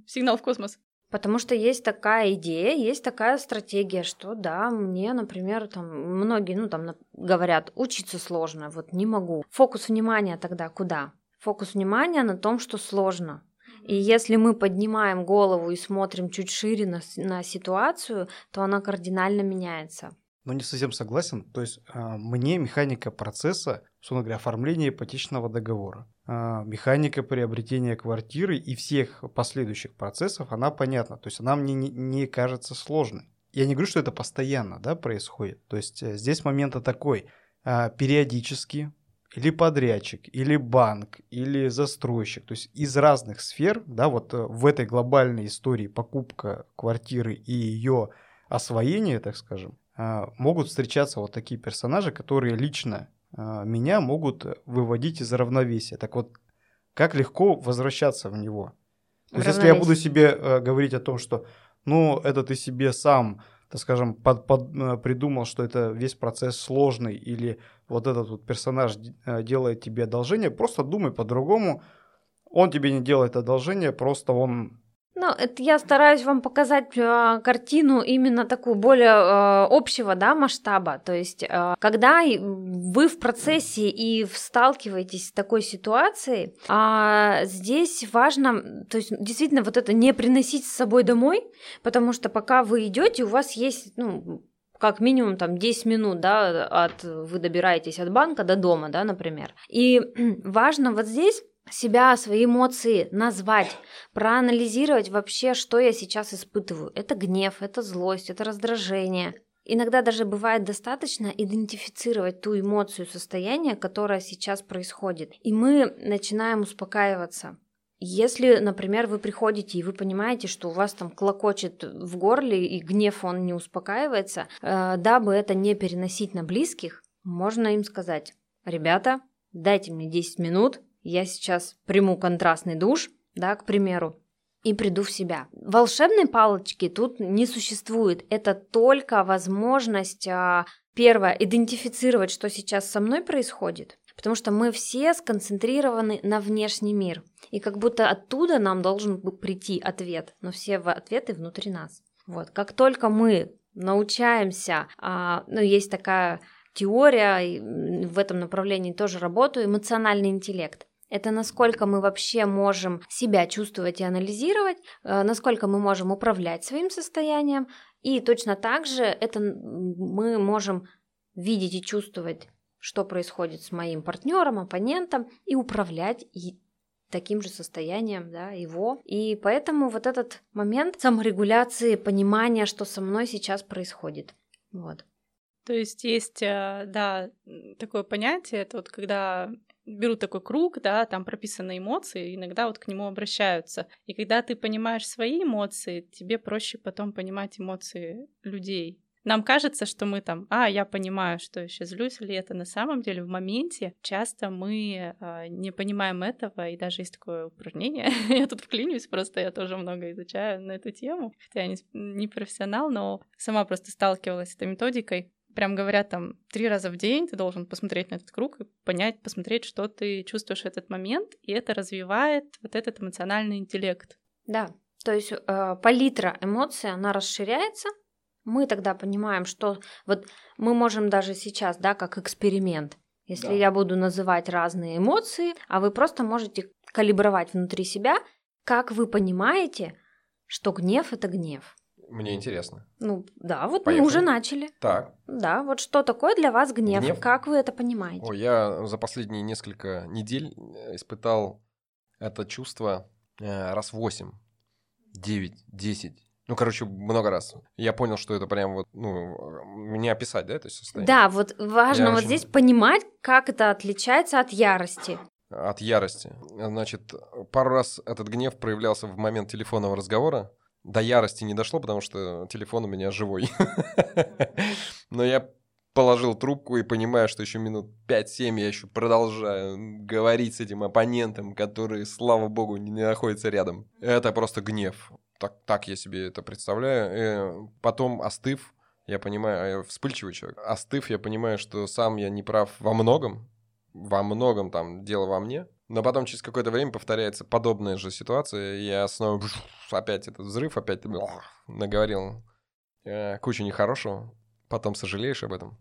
сигнал в космос. Потому что есть такая идея, есть такая стратегия, что да, мне, например, там многие, ну там говорят, учиться сложно, вот не могу. Фокус внимания тогда куда? Фокус внимания на том, что сложно. И если мы поднимаем голову и смотрим чуть шире на, на ситуацию, то она кардинально меняется но не совсем согласен. То есть а, мне механика процесса, собственно говоря, оформления ипотечного договора, а, механика приобретения квартиры и всех последующих процессов, она понятна. То есть она мне не, кажется сложной. Я не говорю, что это постоянно да, происходит. То есть э, здесь момент такой. А, периодически или подрядчик, или банк, или застройщик, то есть из разных сфер, да, вот э, в этой глобальной истории покупка квартиры и ее освоение, так скажем, могут встречаться вот такие персонажи, которые лично а, меня могут выводить из равновесия. Так вот, как легко возвращаться в него? То есть, если я буду себе э, говорить о том, что, ну, это ты себе сам, так скажем, под, под, э, придумал, что это весь процесс сложный, или вот этот вот персонаж э, делает тебе одолжение, просто думай по-другому. Он тебе не делает одолжение, просто он ну, это я стараюсь вам показать э, картину именно такую более э, общего да, масштаба. То есть, э, когда вы в процессе и сталкиваетесь с такой ситуацией, э, здесь важно, то есть, действительно, вот это не приносить с собой домой, потому что пока вы идете, у вас есть, ну, как минимум там 10 минут, да, от вы добираетесь от банка до дома, да, например. И [clears throat] важно вот здесь себя, свои эмоции назвать, проанализировать вообще, что я сейчас испытываю. Это гнев, это злость, это раздражение. Иногда даже бывает достаточно идентифицировать ту эмоцию, состояние, которое сейчас происходит. И мы начинаем успокаиваться. Если, например, вы приходите и вы понимаете, что у вас там клокочет в горле и гнев он не успокаивается, э, дабы это не переносить на близких, можно им сказать, ребята, дайте мне 10 минут, я сейчас приму контрастный душ, да, к примеру, и приду в себя. Волшебной палочки тут не существует. Это только возможность, а, первое, идентифицировать, что сейчас со мной происходит, потому что мы все сконцентрированы на внешний мир. И как будто оттуда нам должен прийти ответ, но все ответы внутри нас. Вот, как только мы научаемся, а, ну, есть такая теория, в этом направлении тоже работаю, эмоциональный интеллект это насколько мы вообще можем себя чувствовать и анализировать, э, насколько мы можем управлять своим состоянием, и точно так же это мы можем видеть и чувствовать что происходит с моим партнером, оппонентом, и управлять таким же состоянием, да, его. И поэтому вот этот момент саморегуляции, понимания, что со мной сейчас происходит. Вот. То есть есть, э, да, такое понятие, это вот когда берут такой круг, да, там прописаны эмоции, иногда вот к нему обращаются. И когда ты понимаешь свои эмоции, тебе проще потом понимать эмоции людей. Нам кажется, что мы там, а, я понимаю, что я сейчас злюсь, или это на самом деле в моменте часто мы э, не понимаем этого, и даже есть такое упражнение, [laughs] я тут вклинюсь, просто я тоже много изучаю на эту тему, хотя я не, не профессионал, но сама просто сталкивалась с этой методикой. Прям говорят там три раза в день ты должен посмотреть на этот круг и понять, посмотреть, что ты чувствуешь в этот момент, и это развивает вот этот эмоциональный интеллект. Да, то есть э, палитра эмоций, она расширяется, мы тогда понимаем, что вот мы можем даже сейчас, да, как эксперимент, если да. я буду называть разные эмоции, а вы просто можете калибровать внутри себя, как вы понимаете, что гнев это гнев. Мне интересно. Ну, да, вот Поехали. мы уже начали. Так. Да, вот что такое для вас гнев? гнев? Как вы это понимаете? О, я за последние несколько недель э, испытал это чувство э, раз восемь, девять, десять. Ну, короче, много раз. Я понял, что это прям вот, ну, мне описать, да, это состояние? Да, вот важно Я вот очень... здесь понимать, как это отличается от ярости. От ярости. Значит, пару раз этот гнев проявлялся в момент телефонного разговора. До ярости не дошло, потому что телефон у меня живой. [laughs] Но я положил трубку и понимаю, что еще минут 5-7 я еще продолжаю говорить с этим оппонентом, который, слава богу, не находится рядом. Это просто гнев так, так я себе это представляю. И э, потом остыв, я понимаю, а я вспыльчивый человек. Остыв, я понимаю, что сам я не прав во многом, во многом там дело во мне. Но потом через какое-то время повторяется подобная же ситуация, и я снова опять этот взрыв, опять наговорил э, кучу нехорошего, потом сожалеешь об этом.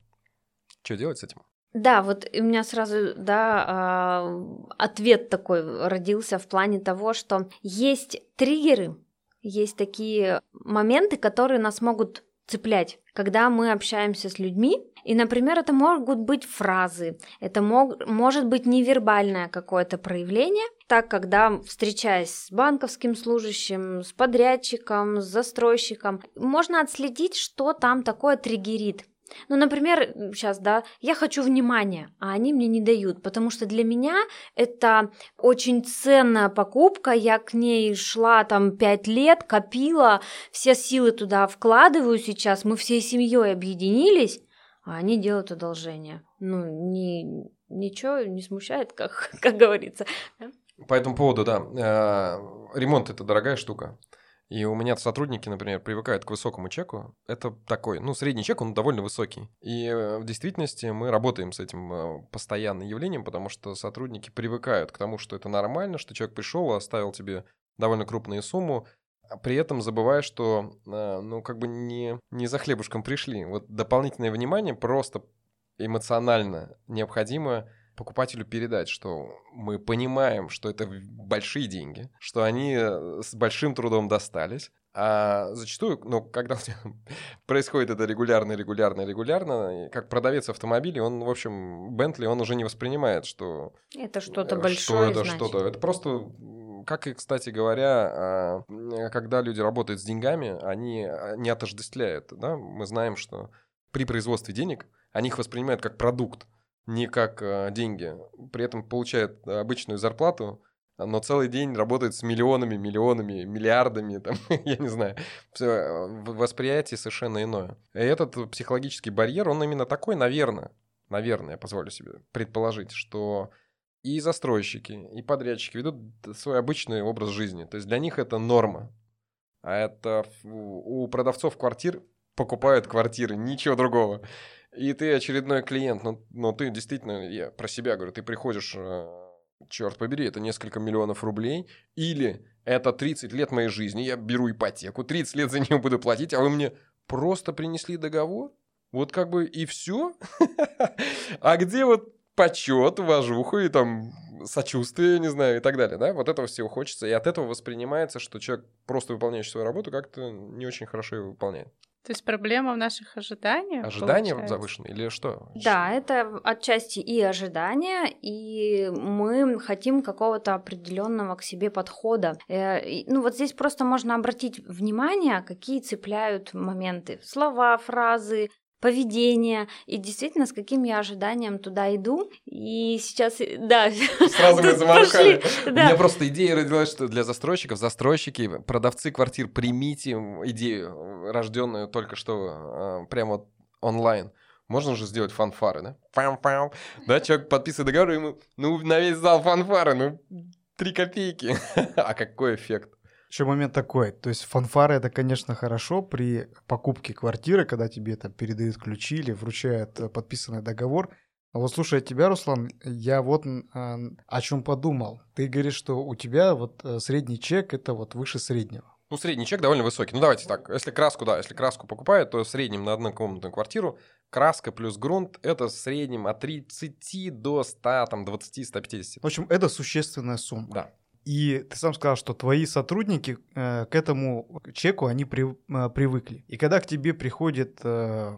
Что делать с этим? Да, вот у меня сразу, да, э, ответ такой родился в плане того, что есть триггеры, есть такие моменты, которые нас могут цеплять, когда мы общаемся с людьми. И, например, это могут быть фразы, это мог, может быть невербальное какое-то проявление. Так, когда встречаясь с банковским служащим, с подрядчиком, с застройщиком, можно отследить, что там такое триггерит. Ну, например, сейчас, да, я хочу внимания, а они мне не дают, потому что для меня это очень ценная покупка, я к ней шла там пять лет, копила, все силы туда вкладываю сейчас, мы всей семьей объединились, а они делают одолжение. Ну, ни, ничего не смущает, [laughs] как, как говорится. По этому поводу, да, э, ремонт это дорогая штука. И у меня сотрудники, например, привыкают к высокому чеку. Это такой, ну, средний чек, он довольно высокий. И э, в действительности мы работаем с этим э, постоянным явлением, потому что сотрудники привыкают к тому, что это нормально, что человек пришел, оставил тебе довольно крупную сумму, а при этом забывая, что, э, ну, как бы не, не за хлебушком пришли. Вот дополнительное внимание просто эмоционально необходимо покупателю передать, что мы понимаем, что это большие деньги, что они э, с большим трудом достались, а зачастую, ну, когда [laughs] происходит это регулярно, регулярно, регулярно, как продавец автомобилей, он, в общем, Бентли, он уже не воспринимает, что... Это что-то большое, Что это что-то. Это просто, как и, кстати говоря, а, когда люди работают с деньгами, они а, не отождествляют, да? Мы знаем, что при производстве денег они их воспринимают как продукт не как э, деньги. При этом получает обычную зарплату, но целый день работает с миллионами, миллионами, миллиардами, там, [laughs] я не знаю. Все, э, восприятие совершенно иное. И этот психологический барьер, он именно такой, наверное, наверное, я позволю себе предположить, что и застройщики, и подрядчики ведут свой обычный образ жизни. То есть для них это норма. А это у продавцов квартир покупают квартиры, ничего другого и ты очередной клиент, но, но ты действительно, я про себя говорю, ты приходишь, э, черт побери, это несколько миллионов рублей, или это 30 лет моей жизни, я беру ипотеку, 30 лет за нее буду платить, а вы мне просто принесли договор? Вот как бы и все? [laughs] А где вот почет, уважуху и там сочувствие, не знаю, и так далее, да? Вот этого всего хочется, и от этого воспринимается, что человек, просто выполняющий свою работу, как-то не очень хорошо ее выполняет. То есть проблема в наших ожиданиях? Ожидания получается? завышенные или что? Да, это отчасти и ожидания, и мы хотим какого-то определенного к себе подхода. Э, Ну вот здесь просто можно обратить внимание, какие цепляют моменты. Слова, фразы, поведение, и действительно, с каким я ожиданием туда иду. И сейчас, э, да, Сразу тут замолкали. пошли, У да. меня просто идея родилась, что для застройщиков, застройщики, продавцы квартир, примите идею, рожденную только что, э, прямо онлайн. Можно же сделать фанфары, да? Пам-пам. Да, человек подписывает договор, ему, ну, на весь зал фанфары, ну, три копейки. [laughs] А какой эффект? Еще момент такой, то есть фанфары это, конечно, хорошо при покупке квартиры, когда тебе там передают ключи или вручают э, подписанный договор. А вот слушая тебя, Руслан, я вот а, о чем подумал. Ты говоришь, что у тебя вот э, средний чек это вот выше среднего. Ну, средний чек довольно высокий. Ну, давайте так. Если краску, да, если краску покупают, то в среднем на однокомнатную квартиру краска плюс грунт – это в среднем от 30 до 100, там, 20, 150. В общем, это существенная сумма. Да. И ты сам сказал, что твои сотрудники э, к этому чеку они при- э, привыкли. И когда к тебе приходит э,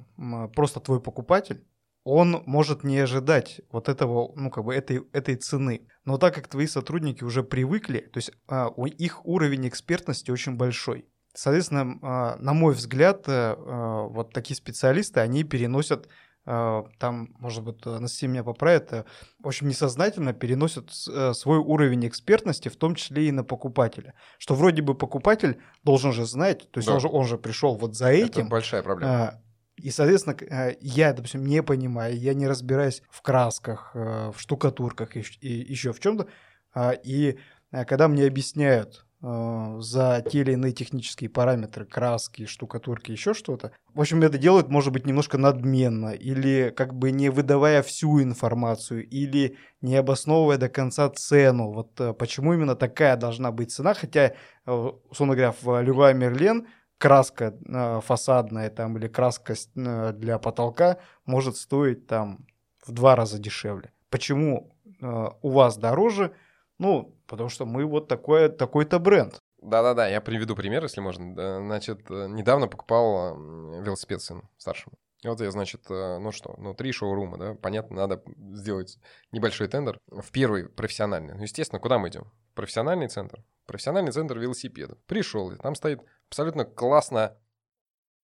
просто твой покупатель, он может не ожидать вот этого, ну как бы этой этой цены. Но так как твои сотрудники уже привыкли, то есть а, у их уровень экспертности очень большой. Соответственно, а, на мой взгляд, э, а, вот такие специалисты, они переносят там, может быть, Анастасия меня поправит, э, в общем, несознательно переносят э, свой уровень экспертности, в том числе и на покупателя. Что вроде бы покупатель должен же знать, то есть Да. он, же, он же пришел вот за Это этим. большая проблема. а, И, соответственно, э, я, допустим, не понимаю, я не разбираюсь в красках, в штукатурках и, и еще в чем-то. И э, когда мне объясняют за те или иные технические параметры, краски, штукатурки, еще что-то, в общем, это делают, может быть, немножко надменно, или как бы не выдавая всю информацию, или не обосновывая до конца цену. Вот э, почему именно такая должна быть цена, хотя, э, условно говоря, в Леруа Мерлен краска э, фасадная там или краска э, для потолка может стоить там в два раза дешевле. Почему э, у вас дороже? Ну, потому что мы вот такой, такой-то бренд. Да-да-да, я приведу пример, если можно. Да, Значит, э, недавно покупал велосипед сыну старшему. И вот я, значит, э, ну что, ну три шоурума, да, понятно, надо сделать небольшой тендер. В первый профессиональный. Ну, естественно, куда мы идем? Профессиональный центр. Профессиональный центр велосипедов. Пришел, и там стоит абсолютно классно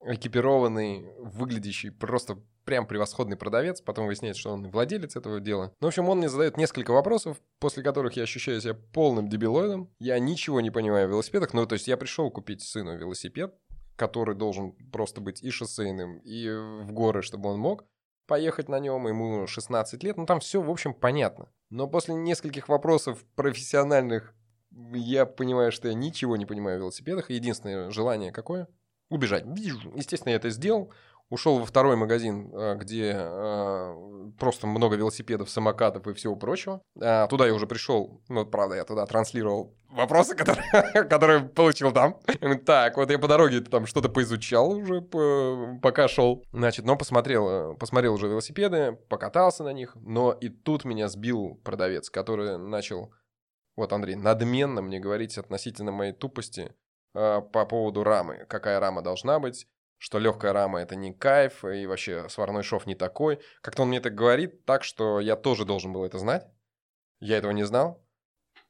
экипированный, выглядящий просто прям превосходный продавец. Потом выясняется, что он владелец этого дела. Ну, в общем, он мне задает несколько вопросов, после которых я ощущаю себя полным дебилоидом. Я ничего не понимаю в велосипедах. Ну, то есть я пришел купить сыну велосипед, который должен просто быть и шоссейным, и в горы, чтобы он мог поехать на нем, ему 16 лет, ну там все, в общем, понятно. Но после нескольких вопросов профессиональных я понимаю, что я ничего не понимаю в велосипедах. Единственное желание какое? Убежать. Естественно, я это сделал. Ушел во второй магазин, э, где э, просто много велосипедов, самокатов и всего прочего. А, Туда я уже пришел, ну, правда, я туда транслировал вопросы, [laughs] которые, которые получил там. Так, вот я по дороге там что-то поизучал уже, по- пока шел. Значит, но посмотрел, э, посмотрел уже велосипеды, покатался на них. Но и тут меня сбил продавец, который начал, вот, Андрей, надменно мне говорить относительно моей тупости э, по поводу рамы. Какая рама должна быть, что легкая рама это не кайф, и вообще сварной шов не такой. Как-то он мне это говорит так, что я тоже должен был это знать. Я этого не знал.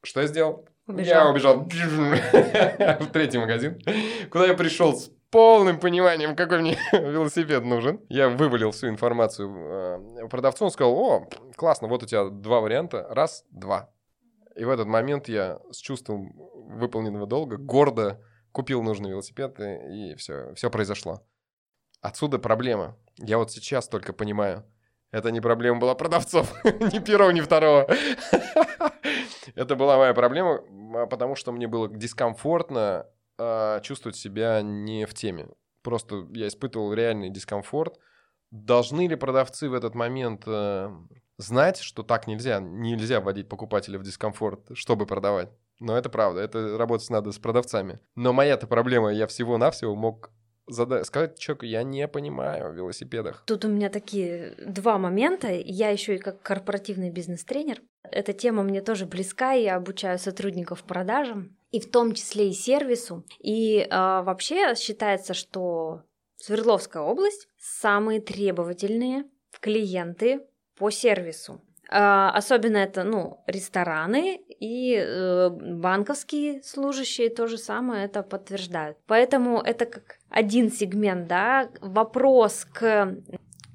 Что я сделал? Я Убежал. убежал [laughs] в третий магазин, куда я пришел с полным пониманием, какой мне [laughs] велосипед нужен. Я вывалил всю информацию э, продавцу, он сказал, о, классно, вот у тебя два варианта, раз, два. И в этот момент я с чувством выполненного долга гордо купил нужный велосипед, и, все, все произошло. Отсюда проблема. Я вот сейчас только понимаю, это не проблема была продавцов, [laughs] ни первого, ни второго. [laughs] Это была моя проблема, а, потому что мне было дискомфортно а, чувствовать себя не в теме. Просто я испытывал реальный дискомфорт. Должны ли продавцы в этот момент э, знать, что так нельзя? Нельзя вводить покупателя в дискомфорт, чтобы продавать. Но это правда, это работать надо с продавцами. Но моя-то проблема, я всего-навсего мог зада- сказать человеку, я не понимаю в велосипедах. Тут у меня такие два момента. Я еще и как корпоративный бизнес-тренер. Эта тема мне тоже близка. Я обучаю сотрудников продажам, и в том числе и сервису. И а, вообще считается, что Свердловская область самые требовательные клиенты по сервису. А, особенно это, ну, рестораны и э, банковские служащие то же самое это подтверждают. Поэтому это как один сегмент, да, вопрос к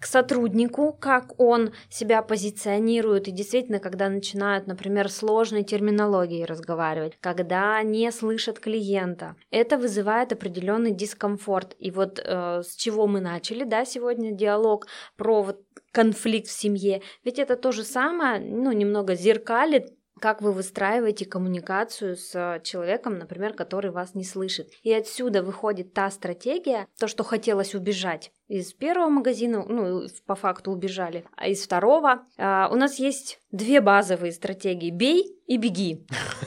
к сотруднику, как он себя позиционирует, и действительно, когда начинают, например, сложной терминологией разговаривать, когда не слышат клиента, это вызывает определенный дискомфорт. И вот э, с чего мы начали, да, сегодня диалог про вот конфликт в семье, ведь это то же самое, ну, немного зеркалит как вы выстраиваете коммуникацию с человеком, например, который вас не слышит. И отсюда выходит та стратегия, то, что хотелось убежать из первого магазина, ну, по факту убежали, а из второго. А, у нас есть две базовые стратегии. Бей и беги.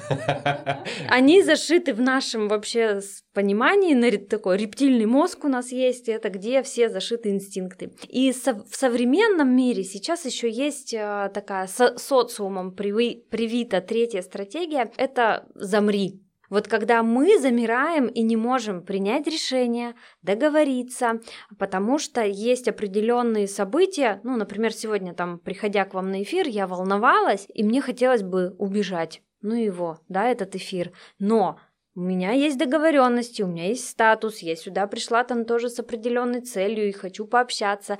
[laughs] Они зашиты в нашем вообще понимании, такой рептильный мозг у нас есть, это где все зашиты инстинкты. И со- в современном мире сейчас еще есть а, такая со- социумом приви- привита третья стратегия, это замри. Вот когда мы замираем и не можем принять решение, договориться, потому что есть определенные события, ну, например, сегодня там, приходя к вам на эфир, я волновалась, и мне хотелось бы убежать. Ну его, да, этот эфир. Но у меня есть договоренности, у меня есть статус, я сюда пришла там тоже с определенной целью и хочу пообщаться.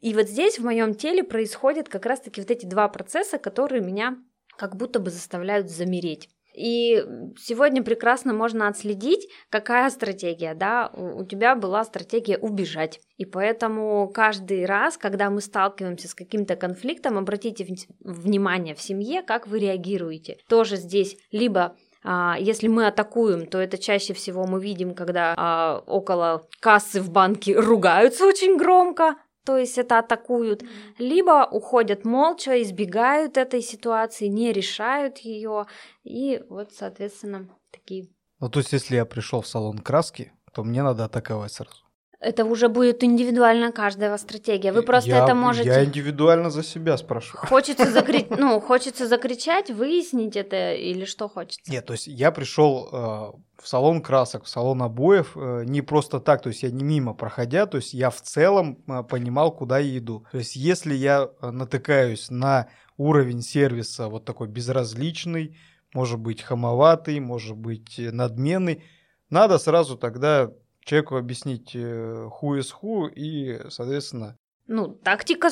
И вот здесь в моем теле происходят как раз-таки вот эти два процесса, которые меня как будто бы заставляют замереть. И сегодня прекрасно можно отследить, какая стратегия, да, у тебя была стратегия убежать. И поэтому каждый раз, когда мы сталкиваемся с каким-то конфликтом, обратите внимание в семье, как вы реагируете. Тоже здесь либо а, если мы атакуем, то это чаще всего мы видим, когда а, около кассы в банке ругаются очень громко, то есть это атакуют, либо уходят молча, избегают этой ситуации, не решают ее, и вот, соответственно, такие. Ну, то есть, если я пришел в салон краски, то мне надо атаковать сразу. Это уже будет индивидуально каждая стратегия. Вы просто я, это можете. Я индивидуально за себя спрашиваю. Хочется [laughs] закричать, ну, хочется закричать, выяснить это или что хочется? Нет, то есть я пришел э, в салон красок, в салон обоев э, не просто так, то есть я не мимо проходя, то есть я в целом э, понимал, куда я иду. То есть если я э, натыкаюсь на уровень сервиса вот такой безразличный, может быть хамоватый, может быть э, надменный, надо сразу тогда человеку объяснить who is who и, соответственно... Ну, тактика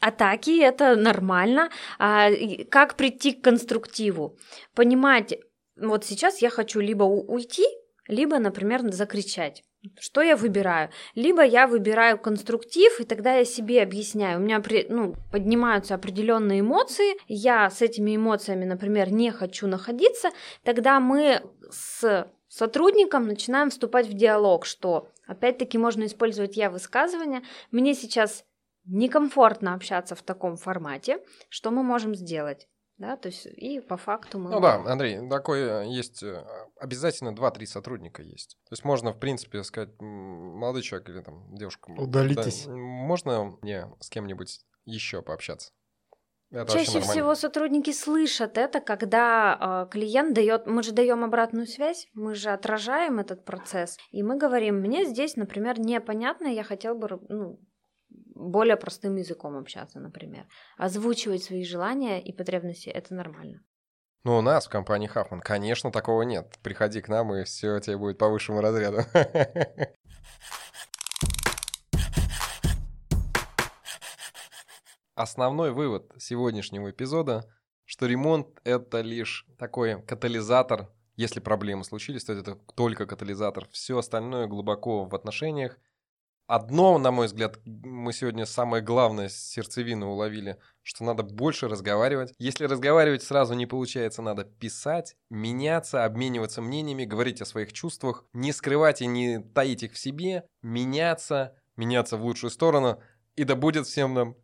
атаки — это нормально. А как прийти к конструктиву? Понимать, вот сейчас я хочу либо уйти, либо, например, закричать. Что я выбираю? Либо я выбираю конструктив, и тогда я себе объясняю. У меня ну, поднимаются определенные эмоции, я с этими эмоциями, например, не хочу находиться, тогда мы с сотрудникам начинаем вступать в диалог, что опять-таки можно использовать я высказывания. Мне сейчас некомфортно общаться в таком формате. Что мы можем сделать? Да, то есть и по факту мы... Ну да, Андрей, такое есть, э, обязательно 2-3 сотрудника есть. То есть можно, в принципе, сказать, молодой человек или там девушка... Удалитесь. Да, можно мне с кем-нибудь еще пообщаться? Это Чаще всего сотрудники слышат это, когда э, клиент дает, мы же даем обратную связь, мы же отражаем этот процесс, и мы говорим, мне здесь, например, непонятно, я хотел бы ну, более простым языком общаться, например. Озвучивать свои желания и потребности это нормально. Ну, у нас в компании Хафман, конечно, такого нет. Приходи к нам, и все тебе будет по высшему разряду. [laughs] Основной вывод сегодняшнего эпизода, что ремонт — это лишь такой катализатор. Если проблемы случились, то это только катализатор. Все остальное глубоко в отношениях. Одно, на мой взгляд, мы сегодня самое главное сердцевину уловили, что надо больше разговаривать. Если разговаривать сразу не получается, надо писать, меняться, обмениваться мнениями, говорить о своих чувствах, не скрывать и не таить их в себе, меняться, меняться в лучшую сторону, и да будет всем нам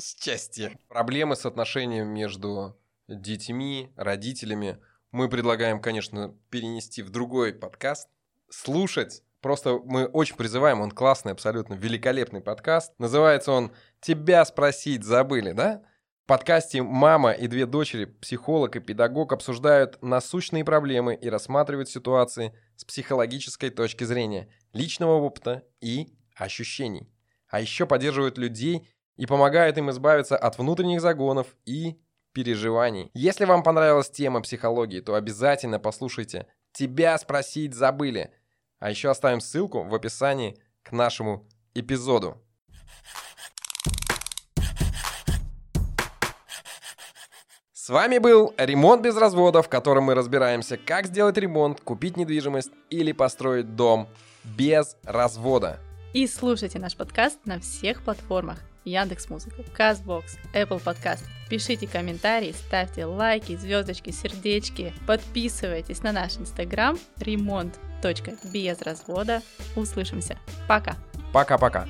счастье. Проблемы с отношением между детьми, родителями мы предлагаем, конечно, перенести в другой подкаст, слушать. Просто мы очень призываем, он классный, абсолютно великолепный подкаст. Называется он «Тебя спросить забыли», да? В подкасте мама и две дочери, психолог и педагог обсуждают насущные проблемы и рассматривают ситуации с психологической точки зрения, личного опыта и ощущений. А еще поддерживают людей и помогают им избавиться от внутренних загонов и переживаний. Если вам понравилась тема психологии, то обязательно послушайте «Тебя спросить забыли». А еще оставим ссылку в описании к нашему эпизоду. С вами был «Ремонт без разводов», в котором мы разбираемся, как сделать ремонт, купить недвижимость или построить дом без развода. И слушайте наш подкаст на всех платформах. Яндекс Музыка, Казбокс, Apple Podcast. Пишите комментарии, ставьте лайки, звездочки, сердечки. Подписывайтесь на наш инстаграм ремонт.без развода. Услышимся. Пока. Пока-пока.